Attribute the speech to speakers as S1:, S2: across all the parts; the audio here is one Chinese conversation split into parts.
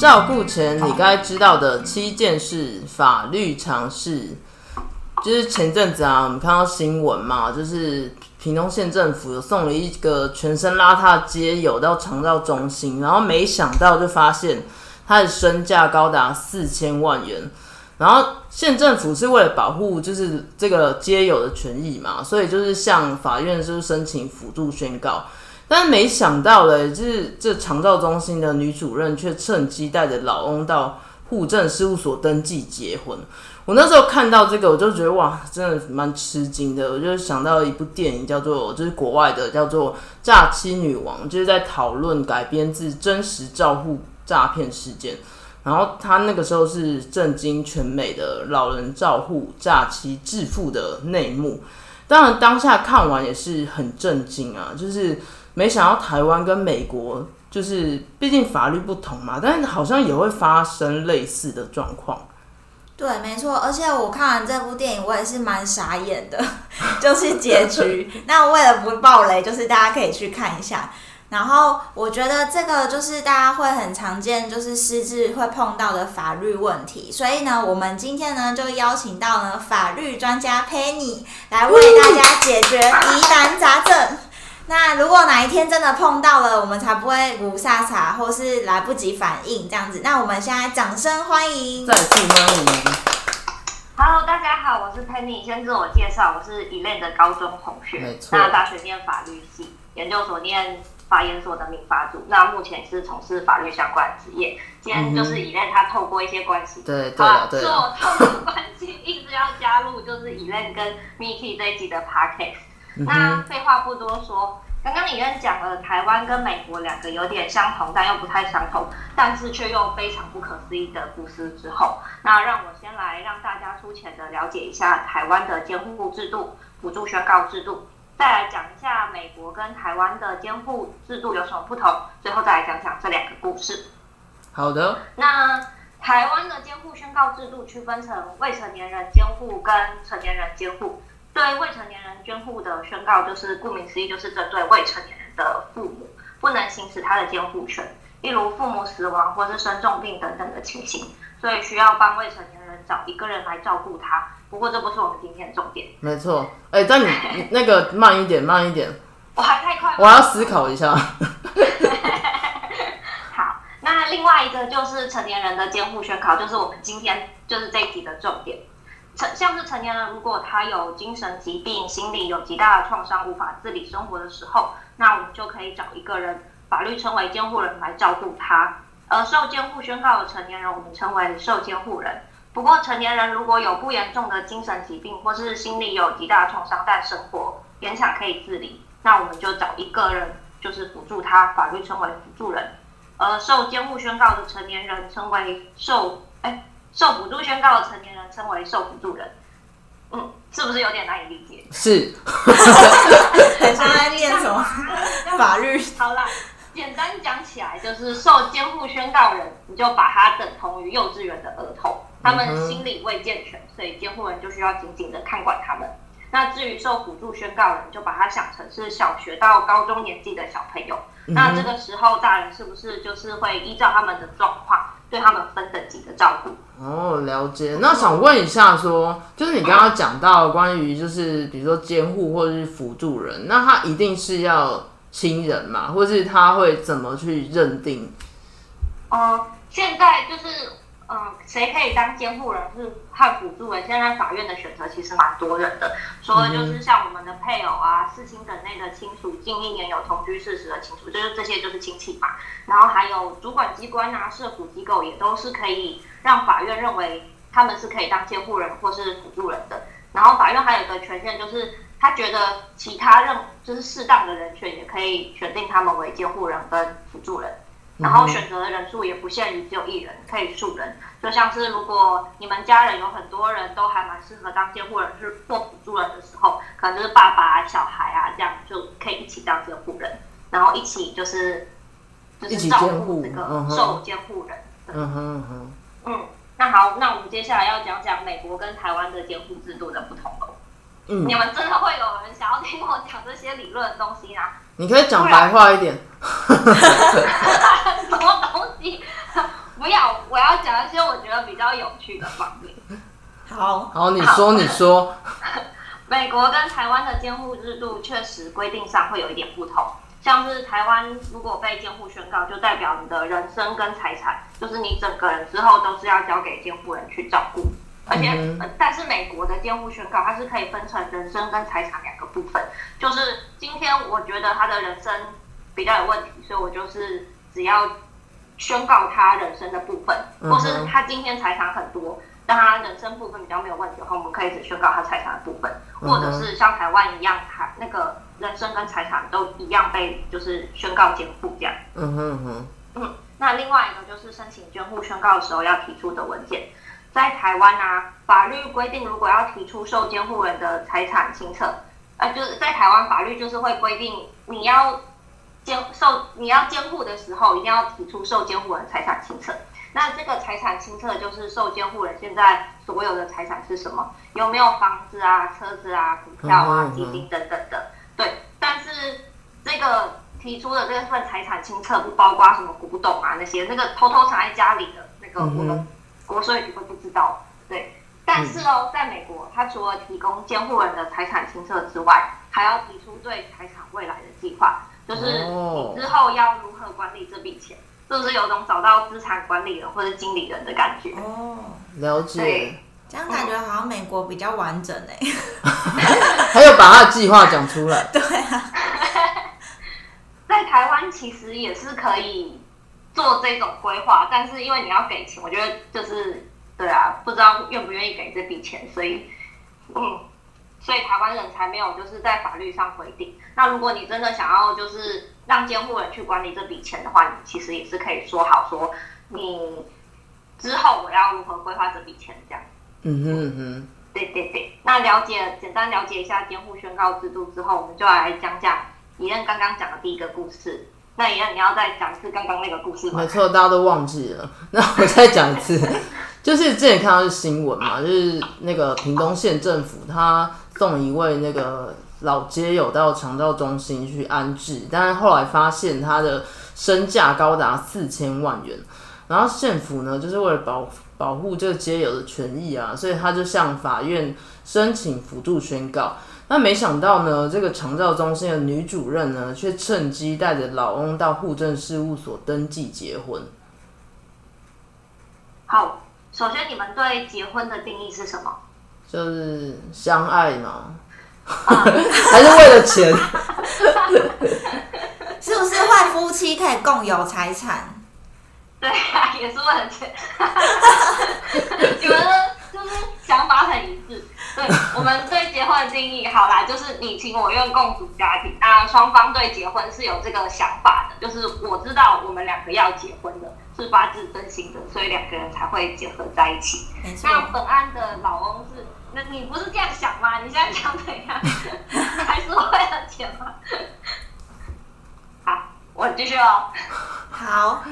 S1: 照顾前你该知道的七件事，法律常识。就是前阵子啊，我们看到新闻嘛，就是屏东县政府有送了一个全身邋遢的街友到长照中心，然后没想到就发现他的身价高达四千万元。然后县政府是为了保护就是这个街友的权益嘛，所以就是向法院就是申请辅助宣告。但没想到嘞，就是这长照中心的女主任却趁机带着老翁到户政事务所登记结婚。我那时候看到这个，我就觉得哇，真的蛮吃惊的。我就想到一部电影，叫做就是国外的，叫做《诈欺女王》，就是在讨论改编自真实照护诈骗事件。然后他那个时候是震惊全美的老人照护诈欺致富的内幕。当然当下看完也是很震惊啊，就是。没想到台湾跟美国就是，毕竟法律不同嘛，但是好像也会发生类似的状况。
S2: 对，没错。而且我看完这部电影，我也是蛮傻眼的，就是结局。那为了不爆雷，就是大家可以去看一下。然后我觉得这个就是大家会很常见，就是失智会碰到的法律问题。所以呢，我们今天呢就邀请到了法律专家 Penny 来为大家解决疑难杂症。那如果哪一天真的碰到了，我们才不会无傻傻，或是来不及反应这样子。那我们现在掌声欢迎，
S1: 再次欢迎。
S3: Hello，大家好，我是 Penny，先自我介绍，我是 Elaine 的高中同学。那大学念法律系，研究所念法研所的民法组，那目前是从事法律相关职业。今天就是 Elaine 他透过一些关系，
S1: 对对对，
S3: 透过关系一直要加入，就是 Elaine 跟 Miki 这一集的 Podcast。那废话不多说，刚刚李院讲了台湾跟美国两个有点相同但又不太相同，但是却又非常不可思议的故事之后，那让我先来让大家粗浅的了解一下台湾的监护制度、辅助宣告制度，再来讲一下美国跟台湾的监护制度有什么不同，最后再来讲讲这两个故事。
S1: 好的，
S3: 那台湾的监护宣告制度区分成未成年人监护跟成年人监护。对未成年人监护的宣告，就是顾名思义，就是针对未成年人的父母不能行使他的监护权，例如父母死亡或是生重病等等的情形，所以需要帮未成年人找一个人来照顾他。不过这不是我们今天的重点。
S1: 没错，哎，但你 那个慢一点，慢一点。
S3: 我还太快。
S1: 我要思考一下。
S3: 好，那另外一个就是成年人的监护宣告，就是我们今天就是这一集的重点。像是成年人，如果他有精神疾病、心理有极大的创伤、无法自理生活的时候，那我们就可以找一个人，法律称为监护人来照顾他。而受监护宣告的成年人，我们称为受监护人。不过，成年人如果有不严重的精神疾病，或是心理有极大的创伤，但生活勉强可以自理，那我们就找一个人，就是辅助他，法律称为辅助人。而受监护宣告的成年人，称为受哎。受辅助宣告的成年人称为受辅助人，嗯，是不是有点难以理解？
S1: 是，
S2: 很像在念什么法律？
S3: 好啦，简单讲起来就是受监护宣告人，你就把他等同于幼稚园的儿童，他们心理未健全，所以监护人就需要紧紧的看管他们。那至于受辅助宣告人，就把它想成是小学到高中年纪的小朋友。那这个时候，大人是不是就是会依照他们的状况，对他们分等级的照顾？
S1: 哦，了解。那想问一下，说就是你刚刚讲到关于就是比如说监护或者是辅助人，那他一定是要亲人嘛，或是他会怎么去认定？
S3: 呃，现在就是嗯，谁可以当监护人是和辅助人？现在法院的选择其实蛮多人的，除了就是像我们的配偶啊、四亲等内的亲属，近一年有同居事实的亲属，就是这些就是亲戚嘛。然后还有主管机关啊、社府机构也都是可以让法院认为他们是可以当监护人或是辅助人的。然后法院还有一个权限，就是他觉得其他任就是适当的人选，也可以选定他们为监护人跟辅助人。然后选择的人数也不限于只有一人，可以数人。就像是如果你们家人有很多人都还蛮适合当监护人是或辅助人的时候，可能就是爸爸、小孩啊这样就可以一起当监护人，然后一起就是就是照顾这个受监护人。嗯哼哼。嗯，那好，那我们接下来要讲讲美国跟台湾的监护制度的不同了。嗯。你们真的会有人想要听我讲这些理论的东西吗？
S1: 你可以讲白话一点。
S3: 我要讲一些我觉得比较有趣的方面。
S2: 好，
S1: 好，你说，你说。
S3: 美国跟台湾的监护制度确实规定上会有一点不同。像是台湾如果被监护宣告，就代表你的人生跟财产，就是你整个人之后都是要交给监护人去照顾。而且，但是美国的监护宣告，它是可以分成人生跟财产两个部分。就是今天我觉得他的人生比较有问题，所以我就是只要宣告他人生的部分，或是他今天财产很多，但他人生部分比较没有问题的话，我们可以只宣告他财产的部分，或者是像台湾一样，他那个人生跟财产都一样被就是宣告监护这样。嗯哼哼。嗯，那另外一个就是申请监护宣告的时候要提出的文件。在台湾啊，法律规定，如果要提出受监护人的财产清册，呃，就是在台湾法律就是会规定，你要监受你要监护的时候，一定要提出受监护人财产清册。那这个财产清册就是受监护人现在所有的财产是什么，有没有房子啊、车子啊、股票啊、基金等等的。对，但是这个提出的这份财产清册不包括什么古董啊那些，那个偷偷藏在家里的那个我们。国税局会不知道，对，但是哦，在美国，他除了提供监护人的财产清册之外，还要提出对财产未来的计划，就是你之后要如何管理这笔钱，是不是有种找到资产管理人或者经理人的感觉？哦，
S1: 了解。
S2: 这样感觉好像美国比较完整哎，
S1: 还有把他的计划讲出来。
S2: 对啊，
S3: 在台湾其实也是可以。做这种规划，但是因为你要给钱，我觉得就是对啊，不知道愿不愿意给这笔钱，所以嗯，所以台湾人才没有就是在法律上规定。那如果你真的想要就是让监护人去管理这笔钱的话，你其实也是可以说好说你之后我要如何规划这笔钱这样。嗯哼哼，对对对。那了解简单了解一下监护宣告制度之后，我们就来讲讲李任刚刚讲的第一个故事。那一样，你要再讲一次刚刚那个故事吗？
S1: 没错，大家都忘记了。那我再讲一次，就是之前看到是新闻嘛，就是那个屏东县政府他送一位那个老街友到长照中心去安置，但是后来发现他的身价高达四千万元，然后县府呢就是为了保保护这个街友的权益啊，所以他就向法院申请辅助宣告。那没想到呢，这个长照中心的女主任呢，却趁机带着老翁到户政事务所登记结婚。
S3: 好，首先你们对结婚的定义是什么？
S1: 就是相爱嘛，还是为了钱？
S2: 是不是坏夫妻可以共有财产？
S3: 对啊，也是为了钱。你们的就是想法很一致。对我们对结婚的定义，好啦，就是你情我愿共组家庭。那双方对结婚是有这个想法的，就是我知道我们两个要结婚的，是发自真心的，所以两个人才会结合在一起。那本案的老翁是，那你不是这样想吗？你现在想怎样？还是为了钱吗？好，我继续哦。
S2: 好，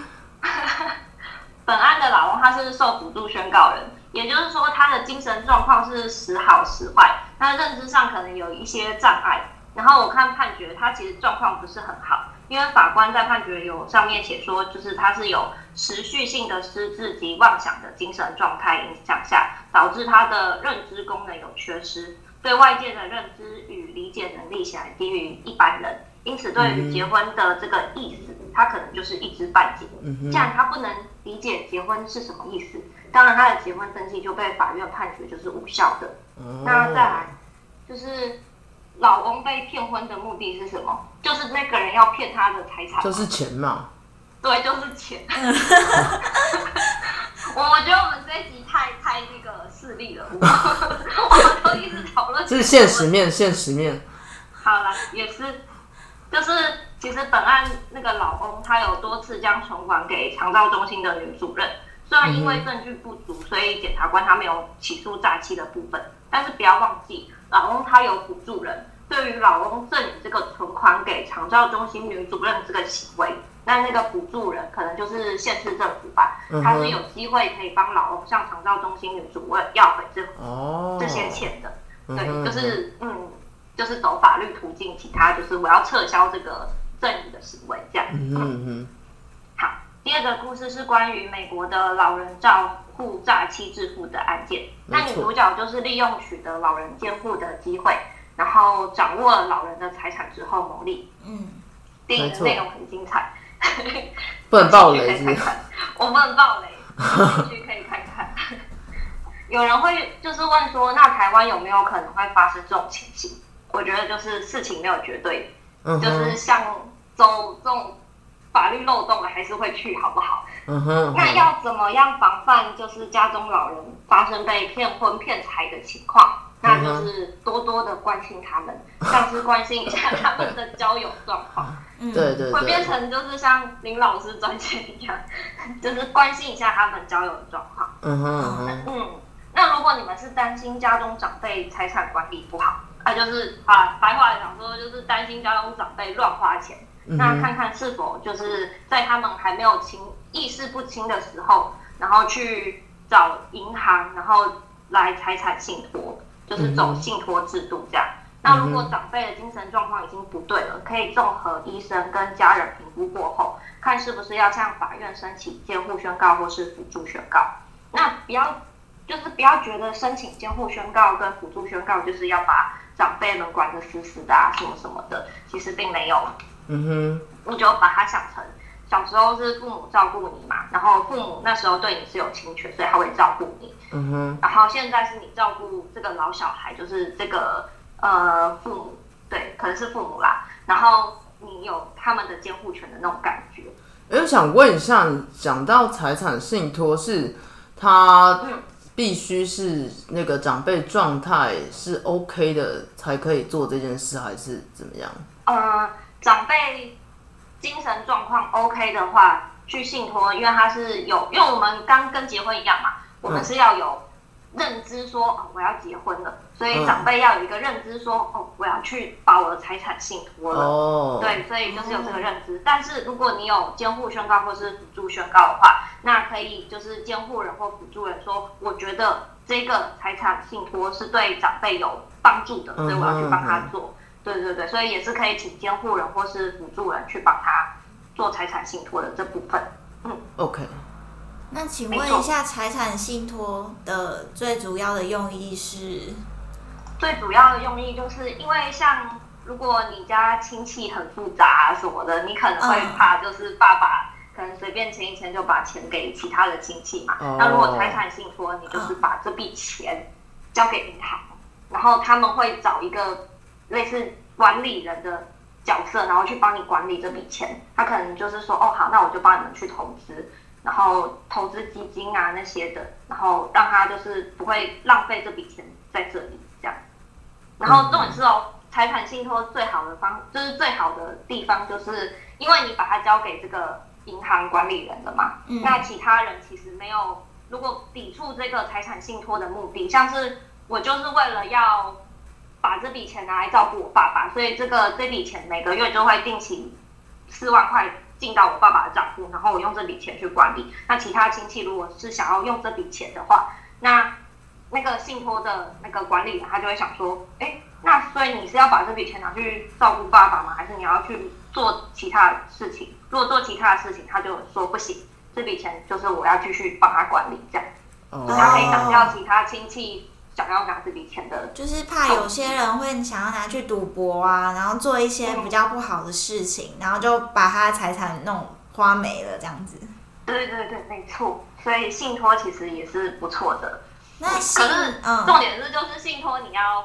S3: 本案的老翁他是受辅助宣告人。也就是说，他的精神状况是时好时坏，那认知上可能有一些障碍。然后我看判决，他其实状况不是很好，因为法官在判决有上面写说，就是他是有持续性的失智及妄想的精神状态影响下，导致他的认知功能有缺失，对外界的认知与理解能力显然低于一般人，因此对于结婚的这个意思，他可能就是一知半解。既然他不能理解结婚是什么意思，当然他的结婚登记就被法院判决就是无效的。那再来就是。老公被骗婚的目的是什么？就是那个人要骗他的财产，
S1: 就是钱嘛。
S3: 对，就是钱。我我觉得我们这一集太太那个势利了，我们都一直讨论。
S1: 这是现实面，现实面。
S3: 好了，也是，就是其实本案那个老公他有多次将存款给长照中心的女主任，虽然因为证据不足，所以检察官他没有起诉诈欺的部分，但是不要忘记。老公他有补助人，对于老公赠与这个存款给长照中心女主任这个行为，那那个补助人可能就是县市政府吧，他是有机会可以帮老公向长照中心女主任要回这这些钱的。对，就是嗯，就是走法律途径，其他就是我要撤销这个赠与的行为这样。嗯嗯。好，第二个故事是关于美国的老人照护诈欺致富的案件。那女主角就是利用取得老人监护的机会，然后掌握了老人的财产之后牟利。嗯，电影的内容很精彩，
S1: 不能暴雷，
S3: 可以看看。我不能暴雷，进去可以看看。有人会就是问说，那台湾有没有可能会发生这种情形？我觉得就是事情没有绝对，就是像走这种法律漏洞了，还是会去，好不好？嗯哼。那要怎么样防范就是家中老人发生被骗婚骗财的情况？那就是多多的关心他们，像是关心一下他们的交友状况。
S1: 嗯，对对。
S3: 会变成就是像林老师专线一样，就是关心一下他们交友的状况。嗯哼嗯。那如果你们是担心家中长辈财产管理不好，那就是啊，白话来讲说就是担心家中长辈乱花钱，那看看是否就是在他们还没有清意识不清的时候，然后去找银行，然后来财产信托，就是走信托制度这样。那如果长辈的精神状况已经不对了，可以综合医生跟家人评估过后，看是不是要向法院申请监护宣告或是辅助宣告。那不要。就是不要觉得申请监护宣告跟辅助宣告就是要把长辈们管得死死的啊，什么什么的，其实并没有。嗯哼，你就把它想成小时候是父母照顾你嘛，然后父母那时候对你是有情权，所以他会照顾你。嗯哼，然后现在是你照顾这个老小孩，就是这个呃父母，对，可能是父母啦，然后你有他们的监护权的那种感觉。
S1: 哎，我想问一下，讲到财产信托是他。必须是那个长辈状态是 OK 的才可以做这件事，还是怎么样？
S3: 呃，长辈精神状况 OK 的话，去信托，因为他是有，因为我们刚跟结婚一样嘛，我们是要有。认知说哦，我要结婚了，所以长辈要有一个认知说哦，我要去把我的财产信托了。哦，对，所以就是有这个认知。但是如果你有监护宣告或是辅助宣告的话，那可以就是监护人或辅助人说，我觉得这个财产信托是对长辈有帮助的，所以我要去帮他做。对对对，所以也是可以请监护人或是辅助人去帮他做财产信托的这部分。
S1: 嗯，OK。
S2: 那请问一下，财产信托的最主要的用意是？
S3: 最主要的用意就是因为像如果你家亲戚很复杂什么的，你可能会怕，就是爸爸可能随便签一签就把钱给其他的亲戚嘛。那如果财产信托，你就是把这笔钱交给银行，然后他们会找一个类似管理人的角色，然后去帮你管理这笔钱。他可能就是说，哦好，那我就帮你们去投资。然后投资基金啊那些的，然后让他就是不会浪费这笔钱在这里这样。然后重点是哦，财产信托最好的方就是最好的地方，就是因为你把它交给这个银行管理人了嘛。嗯。那其他人其实没有，如果抵触这个财产信托的目的，像是我就是为了要把这笔钱拿来照顾我爸爸，所以这个这笔钱每个月就会定期四万块。进到我爸爸的账户，然后我用这笔钱去管理。那其他亲戚如果是想要用这笔钱的话，那那个信托的那个管理人他就会想说，哎，那所以你是要把这笔钱拿去照顾爸爸吗？还是你要去做其他的事情？如果做其他的事情，他就说不行，这笔钱就是我要继续帮他管理，这样，他可以挡掉其他亲戚想要拿这笔钱的。
S2: 就是怕有些人会想要拿去赌博啊，然后做一些比较不好的事情，然后就把他的财产弄花没了这样子。
S3: 对对对，没错。所以信托其实也是不错的。
S2: 那可
S3: 是重点是，就是信托你要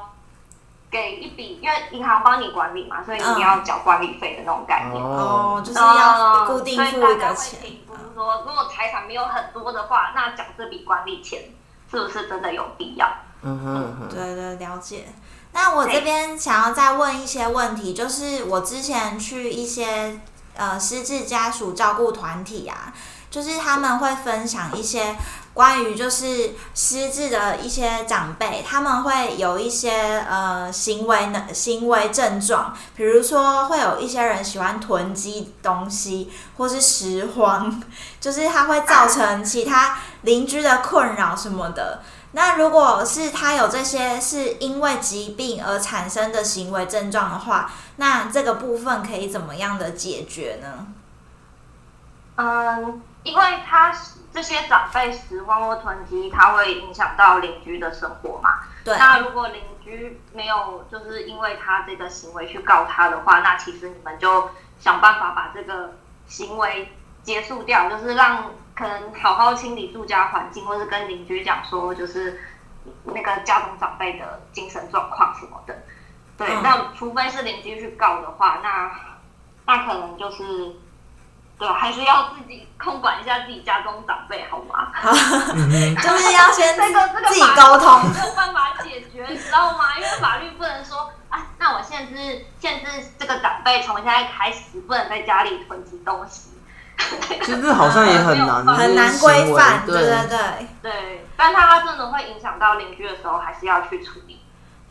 S3: 给一笔，因为银行帮你管理嘛，所以你要缴管理费的那种概念。
S2: 哦，就是要固定付一个钱。
S3: 不是说，如果财产没有很多的话，那缴这笔管理钱是不是真的有必要？
S1: 嗯哼，
S2: 对对，了解。那我这边想要再问一些问题，就是我之前去一些呃失智家属照顾团体啊。就是他们会分享一些关于就是失智的一些长辈，他们会有一些呃行为的行为症状，比如说会有一些人喜欢囤积东西，或是拾荒，就是他会造成其他邻居的困扰什么的。那如果是他有这些是因为疾病而产生的行为症状的话，那这个部分可以怎么样的解决呢？
S3: 嗯。因为他这些长辈拾荒或囤积，他会影响到邻居的生活嘛。
S2: 对。
S3: 那如果邻居没有就是因为他这个行为去告他的话，那其实你们就想办法把这个行为结束掉，就是让可能好好清理住家环境，或是跟邻居讲说，就是那个家中长辈的精神状况什么的。对。那除非是邻居去告的话，那那可能就是。对，还是要自己控管一下自己家中长辈，好吗？
S2: 就是要先
S3: 这个这个
S2: 自己沟通，
S3: 没有办法解决，你知道吗？因为法律不能说啊，那我限制限制这个长辈从现在开始不能在家里囤积东西。
S1: 其实好像也很难，
S2: 很难规范，对对
S3: 对对。但他真的会影响到邻居的时候，还是要去处理。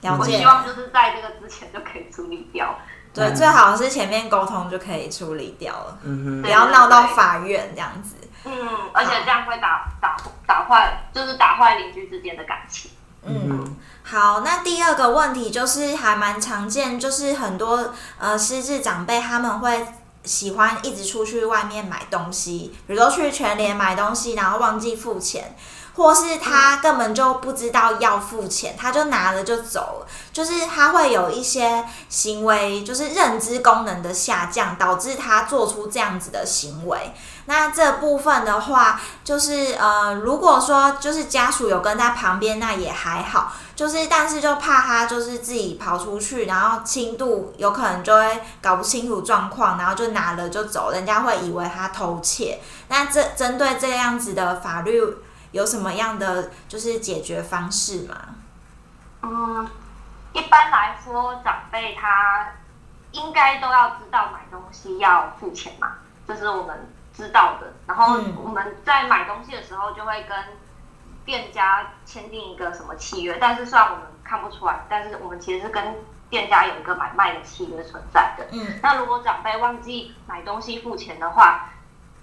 S3: 我希望就是在这个之前就可以处理掉。
S2: 对，最好是前面沟通就可以处理掉了，
S1: 嗯
S2: 不要闹到法院这样子。
S3: 嗯，而且这样会打打打坏，就是打坏邻居之间的感情。
S2: 嗯，好，那第二个问题就是还蛮常见，就是很多呃失智长辈他们会喜欢一直出去外面买东西，比如说去全联买东西，然后忘记付钱。或是他根本就不知道要付钱，他就拿了就走了，就是他会有一些行为，就是认知功能的下降，导致他做出这样子的行为。那这部分的话，就是呃，如果说就是家属有跟在旁边，那也还好，就是但是就怕他就是自己跑出去，然后轻度有可能就会搞不清楚状况，然后就拿了就走，人家会以为他偷窃。那这针对这样子的法律。有什么样的就是解决方式吗？
S3: 嗯，一般来说，长辈他应该都要知道买东西要付钱嘛，这是我们知道的。然后我们在买东西的时候，就会跟店家签订一个什么契约。但是虽然我们看不出来，但是我们其实是跟店家有一个买卖的契约存在的。
S2: 嗯，
S3: 那如果长辈忘记买东西付钱的话，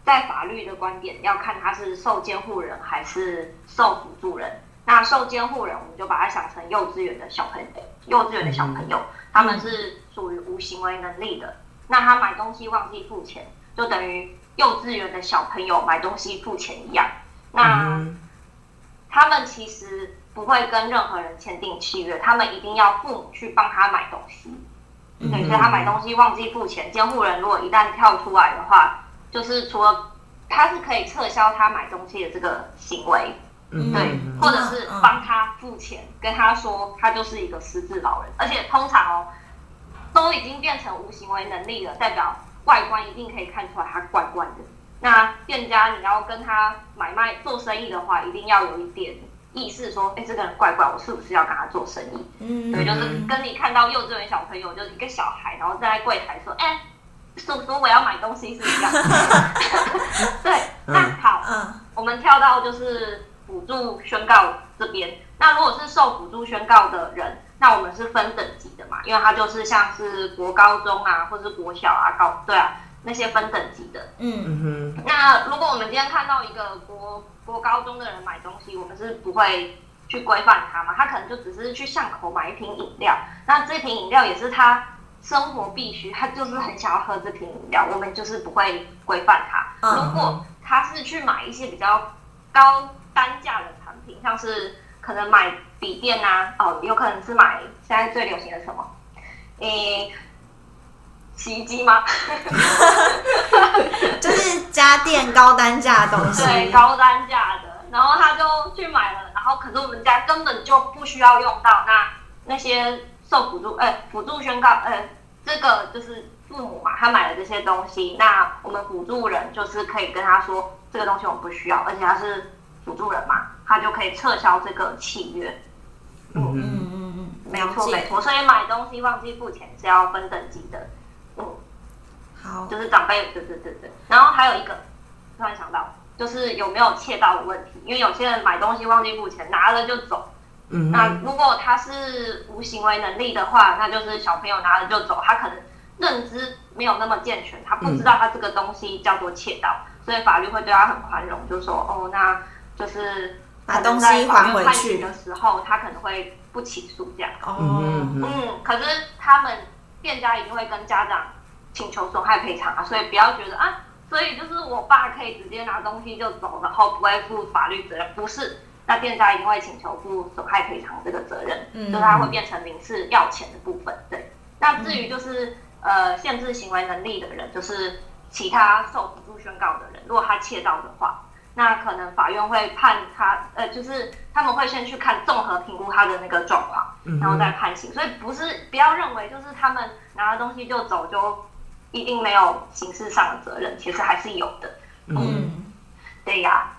S3: 在法律的观点，要看他是受监护人还是受辅助人。那受监护人，我们就把他想成幼稚园的小朋友，幼稚园的小朋友，他们是属于无行为能力的。那他买东西忘记付钱，就等于幼稚园的小朋友买东西付钱一样。那他们其实不会跟任何人签订契约，他们一定要父母去帮他买东西。对，所以他买东西忘记付钱，监护人如果一旦跳出来的话。就是除了他是可以撤销他买东西的这个行为，对，或者是帮他付钱，跟他说他就是一个失智老人，而且通常哦，都已经变成无行为能力了，代表外观一定可以看出来他怪怪的。那店家你要跟他买卖做生意的话，一定要有一点意识，说，哎，这个人怪怪，我是不是要跟他做生意？
S2: 嗯，
S3: 对，就是跟你看到幼稚园小朋友，就是一个小孩，然后站在柜台说，哎。叔叔，我要买东西是一样。对，那好，嗯，我们跳到就是辅助宣告这边。那如果是受辅助宣告的人，那我们是分等级的嘛？因为他就是像是国高中啊，或是国小啊，高对啊，那些分等级的。
S2: 嗯
S1: 嗯
S3: 那如果我们今天看到一个国国高中的人买东西，我们是不会去规范他嘛，他可能就只是去巷口买一瓶饮料，那这瓶饮料也是他生活必须，他就是很想要喝这瓶饮料，我们就是不会规范他。
S2: 嗯
S3: 如果他是去买一些比较高单价的产品，像是可能买笔电啊，哦，有可能是买现在最流行的什么，诶、洗衣机吗？
S2: 就是家电高单价的东西。
S3: 对，高单价的，然后他就去买了，然后可是我们家根本就不需要用到，那那些受辅助，哎、辅助宣告，呃，这个就是父母嘛，他买了这些东西，那我们辅助人就是可以跟他说，这个东西我们不需要，而且他是辅助人嘛，他就可以撤销这个契约。
S1: 嗯
S2: 嗯嗯嗯，
S3: 没。错没错，所以买东西忘记付钱是要分等级的，嗯。
S2: 好，
S3: 就是长辈，对对对对。然后还有一个，突然想到，就是有没有窃盗的问题，因为有些人买东西忘记付钱，拿了就走。
S1: 嗯，
S3: 那如果他是无行为能力的话，那就是小朋友拿了就走，他可能认知没有那么健全，他不知道他这个东西叫做窃盗，所以法律会对他很宽容，就说哦，那就是
S2: 把东西还回去
S3: 的时候，他可能会不起诉这样。
S2: 哦，
S1: 嗯，
S3: 嗯，可是他们店家一定会跟家长请求损害赔偿啊，所以不要觉得啊，所以就是我爸可以直接拿东西就走，然后不会负法律责任，不是，那店家一定会请求负损害赔偿这个责任，
S2: 嗯
S3: 就是他会变成民事要钱的部分。对，那至于就是呃限制行为能力的人，就是其他受辅助宣告的人，如果他窃盗的话。那可能法院会判他，呃，就是他们会先去看综合评估他的那个状况，
S1: 嗯
S3: 然后再判刑。所以不是不要认为就是他们拿了东西就走就一定没有刑事上的责任，其实还是有的。
S1: 嗯
S2: 嗯。
S3: 对呀，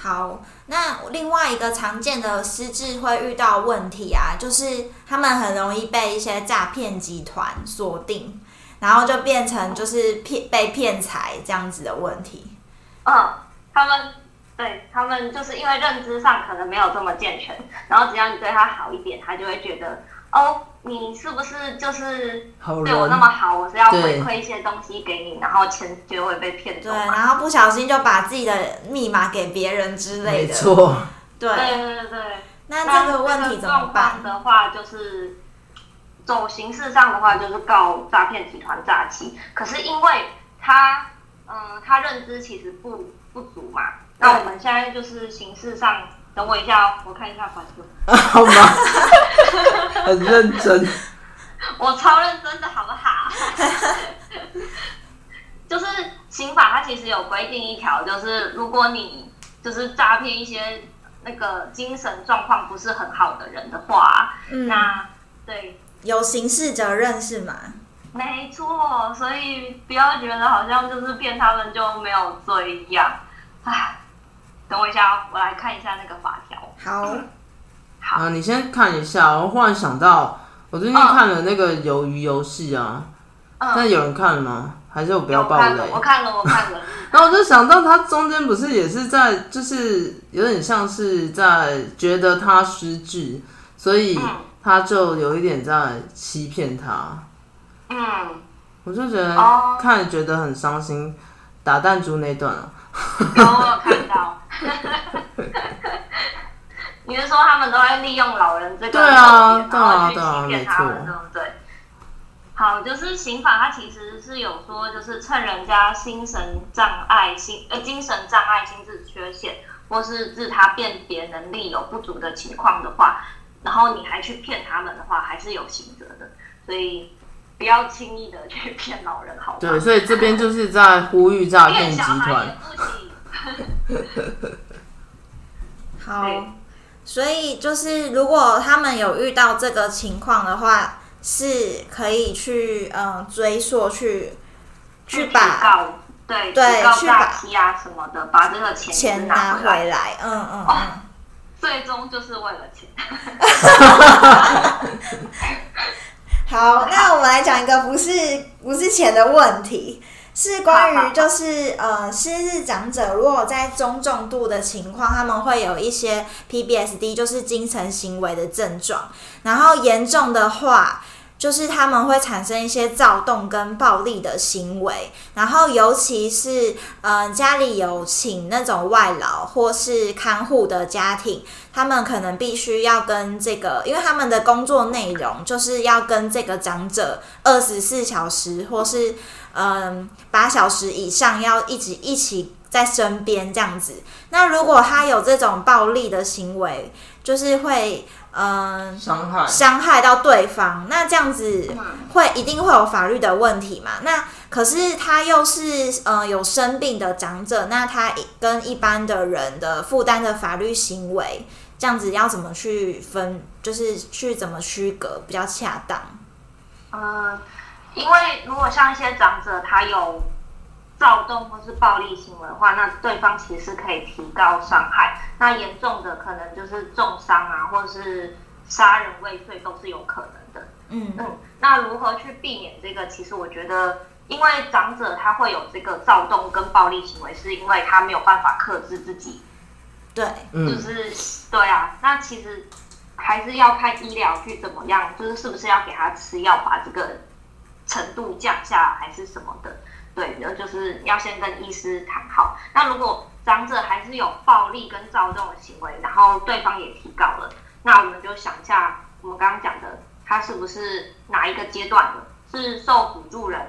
S2: 好，那另外一个常见的失智会遇到问题啊，就是他们很容易被一些诈骗集团锁定，然后就变成就是骗被骗财这样子的问题。
S3: 嗯，他们对他们就是因为认知上可能没有这么健全，然后只要你对他好一点，他就会觉得哦，你是不是就是对我那，么好，我是要回馈一些东西给你，然后钱就会被骗走
S2: 对，然后不小心就把自己的密码给别人之类的。
S1: 没错，
S2: 对，
S3: 对对对对。
S2: 那这个问题怎么
S3: 状况
S2: 办？
S3: 的话，就是走形式上的话，就是告诈骗集团诈欺。可是因为他，嗯、他认知其实不不足嘛。那我们现在就是形式上，等我一下哦，我看一下法条。
S1: 好吗？很认真，
S3: 我超认真的好不好？就是刑法它其实有规定一条，就是如果你就是诈骗一些那个精神状况不是很好的人的话，
S2: 嗯，
S3: 那对，
S2: 有刑事责任是吗？
S3: 没错，所以不要觉得好像就是骗他们就没有罪一样。唉，等我一下哦，我来看一下那个法条。
S2: 好，
S3: 好，
S1: 啊，你先看一下。我忽然想到，我最近看了那个《鱿鱼游戏》啊，那
S3: 嗯，
S1: 有人看了吗？还是我不要爆雷
S3: 我看了，？我看了。
S1: 然后我就想到，他中间不是也是在，就是有点像是在觉得他失智，所以
S3: 嗯
S1: 他就有一点在欺骗他。
S3: 嗯，
S1: 我就觉得
S3: 哦
S1: 看觉得很伤心，打弹珠那段啊，
S3: 有我有看到。你是说他们都在利用老人这个
S1: 对啊
S3: 去
S1: 对啊
S3: 欺骗他们，
S1: 没错
S3: 对不对？好，就是刑法它其实是有说，就是趁人家精神障碍、心呃精神障碍、心智缺陷，或是自他辨别能力有不足的情况的话，然后你还去骗他们的话，还是有刑责的。所以不要轻易的去骗老人，好吗？
S1: 对，所以这边就是在呼吁诈骗集团。
S2: 好，所以就是如果他们有遇到这个情况的话，是可以去嗯追溯去去把
S3: 告对
S2: 对去把
S3: 啊什么的，把这个钱
S2: 钱拿
S3: 拿回来，
S2: 嗯嗯
S3: 哦
S2: 嗯。
S3: 最终就是为了钱。
S2: 好，那我们来讲一个不是不是钱的问题，是关于就是呃失智长者如果在中重度的情况，他们会有一些 PBSD，就是精神行为的症状，然后严重的话。就是他们会产生一些躁动跟暴力的行为，然后尤其是嗯家里有请那种外劳或是看护的家庭，他们可能必须要跟这个，因为他们的工作内容就是要跟这个长者二十四小时或是嗯八小时以上要一直一起在身边这样子。那如果他有这种暴力的行为，就是会。嗯，
S1: 伤害
S2: 伤害到对方，那这样子会一定会有法律的问题嘛？那可是他又是呃有生病的长者，那他跟一般的人的负担的法律行为，这样子要怎么去分？就是去怎么区隔比较恰当？
S3: 嗯，因为如果像一些长者，他有。躁动或是暴力行为的话，那对方其实可以提高伤害。那严重的可能就是重伤啊，或者是杀人未遂都是有可能的。嗯嗯，那如何去避免这个？其实我觉得，因为长者他会有这个躁动跟暴力行为，是因为他没有办法克制自己。
S2: 对，
S3: 就是对啊。那其实还是要看医疗去怎么样，就是是不是要给他吃药，把这个程度降下，还是什么的。对，然后就是要先跟医师谈好。那如果长者还是有暴力跟躁动的行为，然后对方也提高了，那我们就想一下，我们刚刚讲的，他是不是哪一个阶段的？是受辅助人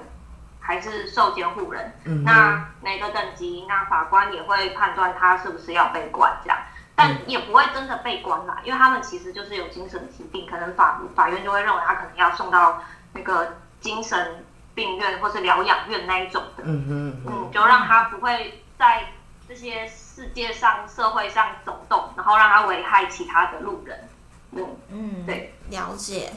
S3: 还是受监护人？嗯那哪个等级？那法官也会判断他是不是要被关这样，但也不会真的被关啦，因为他们其实就是有精神疾病，可能法法院就会认为他可能要送到那个精神。病院或是疗养院那一种的，嗯嗯嗯，就让他不会在这些世界上、社会上走动，然后让他危害其他的路人。嗯嗯，对，
S2: 了解。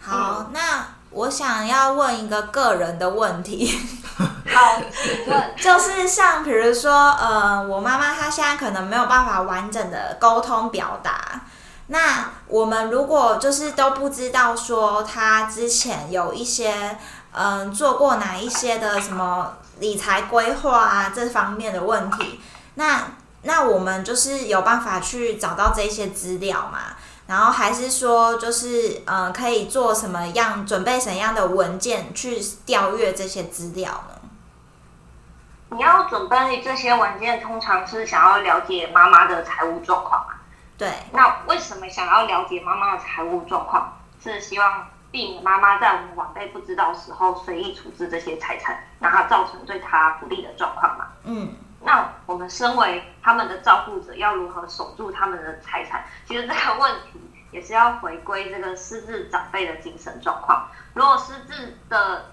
S2: 好，那我想要问一个个人的问题。
S3: 好，请问，
S2: 就是像比如说，呃，我妈妈她现在可能没有办法完整的沟通表达，那我们如果就是都不知道说他之前有一些。嗯，做过哪一些的什么理财规划啊？这方面的问题，那那我们就是有办法去找到这些资料嘛？然后还是说，就是嗯，可以做什么样准备什么样的文件去调阅这些资料呢？
S3: 你要准备这些文件，通常是想要了解妈妈的财务状况啊。
S2: 对。
S3: 那为什么想要了解妈妈的财务状况？是希望。避免妈妈在我们晚辈不知道时候随意处置这些财产，然后造成对她不利的状况嘛？嗯，那我们身为他们的照顾者，要如何守住他们的财产？其实这个问题也是要回归这个失智长辈的精神状况。如果失智的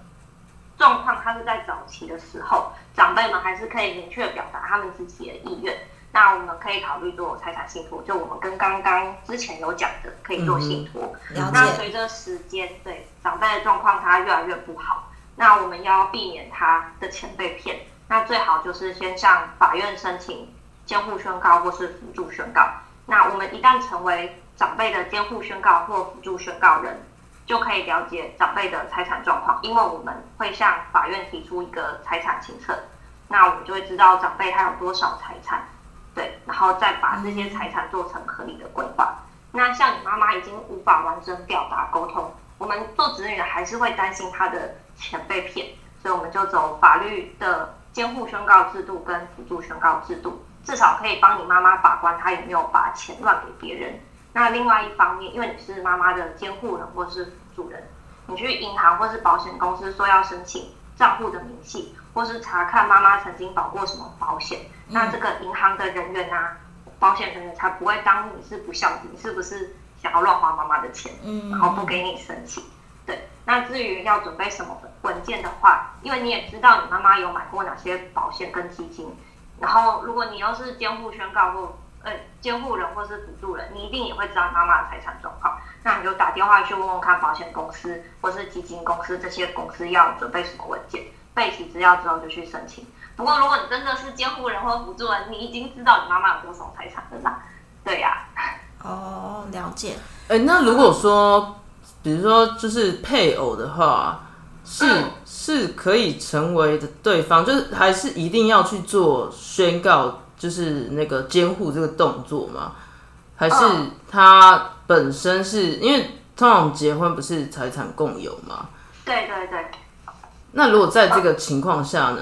S3: 状况，他是在早期的时候，长辈们还是可以明确表达他们自己的意愿。那我们可以考虑做财产信托，就我们跟刚刚之前有讲的，可以做信托。那随着时间，对长辈的状况，他越来越不好，那我们要避免他的钱被骗。那最好就是先向法院申请监护宣告或是辅助宣告。那我们一旦成为长辈的监护宣告或辅助宣告人，就可以了解长辈的财产状况，因为我们会向法院提出一个财产清册，那我们就会知道长辈他有多少财产。对，然后再把这些财产做成合理的规划。那像你妈妈已经无法完整表达沟通，我们做子女的还是会担心她的钱被骗，所以我们就走法律的监护宣告制度跟辅助宣告制度，至少可以帮你妈妈把关她有没有把钱乱给别人。那另外一方面，因为你是妈妈的监护人或是辅助人，你去银行或是保险公司说要申请账户的明细，或是查看妈妈曾经保过什么保险。那这个银行的人员啊，保险人员才不会当你是不孝子，你是不是想要乱花妈妈的钱，嗯然后不给你申请？对。那至于要准备什么文件的话，因为你也知道你妈妈有买过哪些保险跟基金，然后如果你又是监护宣告或呃监护人或是辅助人，你一定也会知道妈妈的财产状况。那你就打电话去问问看保险公司或是基金公司这些公司要准备什么文件，备齐资料之后就去申请。不过，如果你真的是监护人或辅助人，你已经知道你妈妈有多少财产了啦。对呀。
S2: 哦，了解。
S1: 哎，那如果说，比如说就是配偶的话，是是可以成为的对方，就是还是一定要去做宣告，就是那个监护这个动作吗？还是他本身是因为通常结婚不是财产共有吗？
S3: 对对对，
S1: 那如果在这个情况下呢？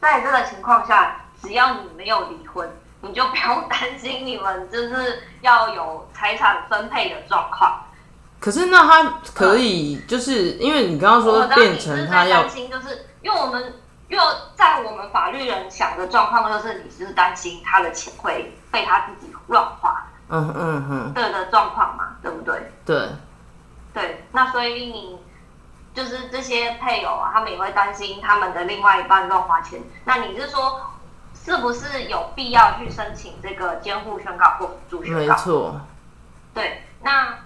S3: 在这个情况下，只要你没有离婚，你就不用担心你们就是要有财产分配的状况。
S1: 可是那他可以，就是因为你刚刚说变成他要
S3: 担心，就是因为我们因为在我们法律人想的状况，就是你是担心他的钱会被他自己乱花
S1: 嗯嗯嗯，
S3: 对的状况嘛，对不对？
S1: 对，
S3: 对，那所以你就是这些配偶啊，他们也会担心他们的另外一半乱花钱。那你是说，是不是有必要去申请这个监护宣告或辅助宣告？
S1: 没错，
S3: 对，那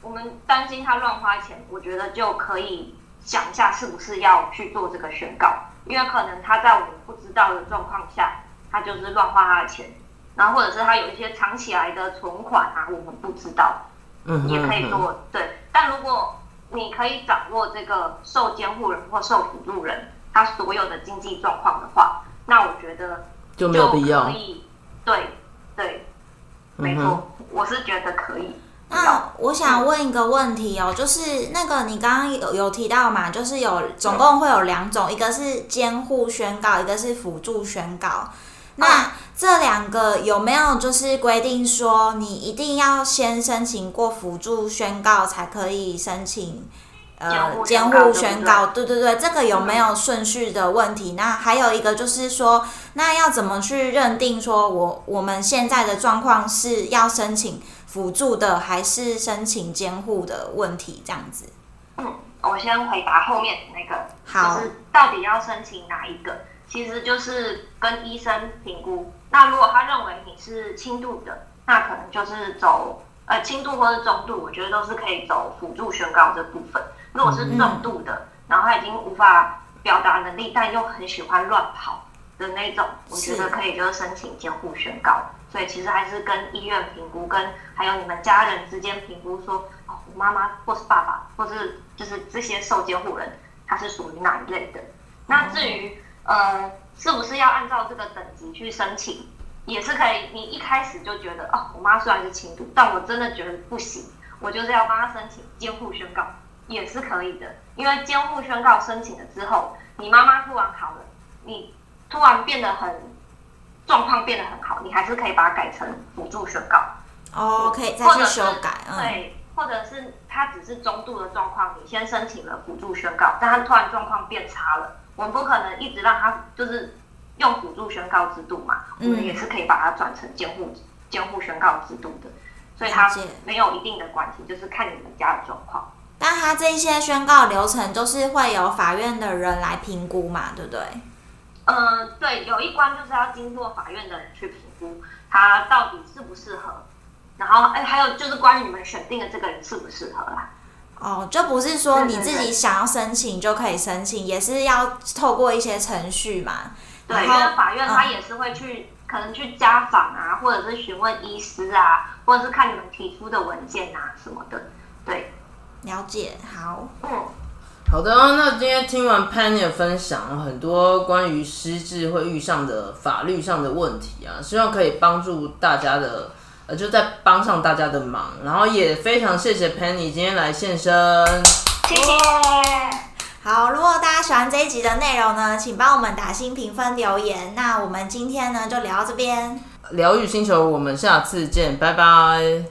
S3: 我们担心他乱花钱，我觉得就可以想一下是不是要去做这个宣告，因为可能他在我们不知道的状况下，他就是乱花他的钱，然后或者是他有一些藏起来的存款啊，我们不知道。
S1: 嗯哼
S3: 也可以
S1: 哼
S3: 做对。但如果你可以掌握这个受监护人或受辅助人他所有的经济状况的话，那我觉得
S1: 就没有必要
S3: 可。以。对对，没错，
S1: 嗯
S3: 我是觉得可以。
S2: 那我想问一个问题哦，就是那个你刚刚有有提到嘛，就是有总共会有两种，一个是监护宣告，一个是辅助宣告。那这两个有没有就是规定说，你一定要先申请过辅助宣告才可以申请呃监
S3: 监
S2: 护
S3: 护宣
S2: 宣告？对对对，这个有没有顺序的问题？那还有一个就是说，那要怎么去认定说我我们现在的状况是要申请辅助的，还是申请监护的问题？这样子。
S3: 嗯，我先回答后面那个，
S2: 好
S3: 就是到底要申请哪一个？其实就是跟医生评估。那如果他认为你是轻度的，那可能就是走呃轻度或者中度，我觉得都是可以走辅助宣告这部分。如果是重度的，然后他已经无法表达能力，但又很喜欢乱跑的那种，我觉得可以就是申请监护宣告。所以其实还是跟医院评估，跟还有你们家人之间评估说，哦，我妈妈或是爸爸，或是就是这些受监护人，他是属于哪一类的。那至于呃，是不是要按照这个等级去申请，也是可以。你一开始就觉得，哦，我妈虽然是轻度，但我真的觉得不行，我就是要帮她申请监护宣告，也是可以的。因为监护宣告申请了之后，你妈妈突然好了，你突然变得很状况变得很好，你还是可以把它改成辅助宣告。
S2: 哦，可以再去修改。嗯，
S3: 对，或者是他只是中度的状况，你先申请了辅助宣告，但他突然状况变差了，我们不可能一直让他就是用辅助宣告制度嘛，我们
S2: 嗯
S3: 也是可以把它转成监护监护宣告制度的，所以它没有一定的关系，就是看你们家的状况。
S2: 但他这一些宣告流程都是会有法院的人来评估嘛，对不对？
S3: 嗯，对，有一关就是要经过法院的人去评估他到底适不适合，然后哎，还有就是关于你们选定的这个人适不适合啦。
S2: 哦，就不是说你自己想要申请就可以申请，也是要透过一些程序嘛。
S3: 对，因为法院他
S2: 嗯
S3: 也是会去、可能去家访啊，或者是询问医师啊，或者是看你们提出的文件啊什么的。对，
S2: 了解，好，
S3: 嗯，
S1: 好的，那今天听完 Penny 的分享，很多关于失智会遇上的法律上的问题啊，希望可以帮助大家的，呃，就在帮上大家的忙。然后也非常谢谢 Penny 今天来现身。
S3: 谢谢。
S2: 好。如果大家喜欢这一集的内容呢，请帮我们打新评分留言。那我们今天呢就聊到这边。
S1: 疗愈星球，我们下次见，拜拜。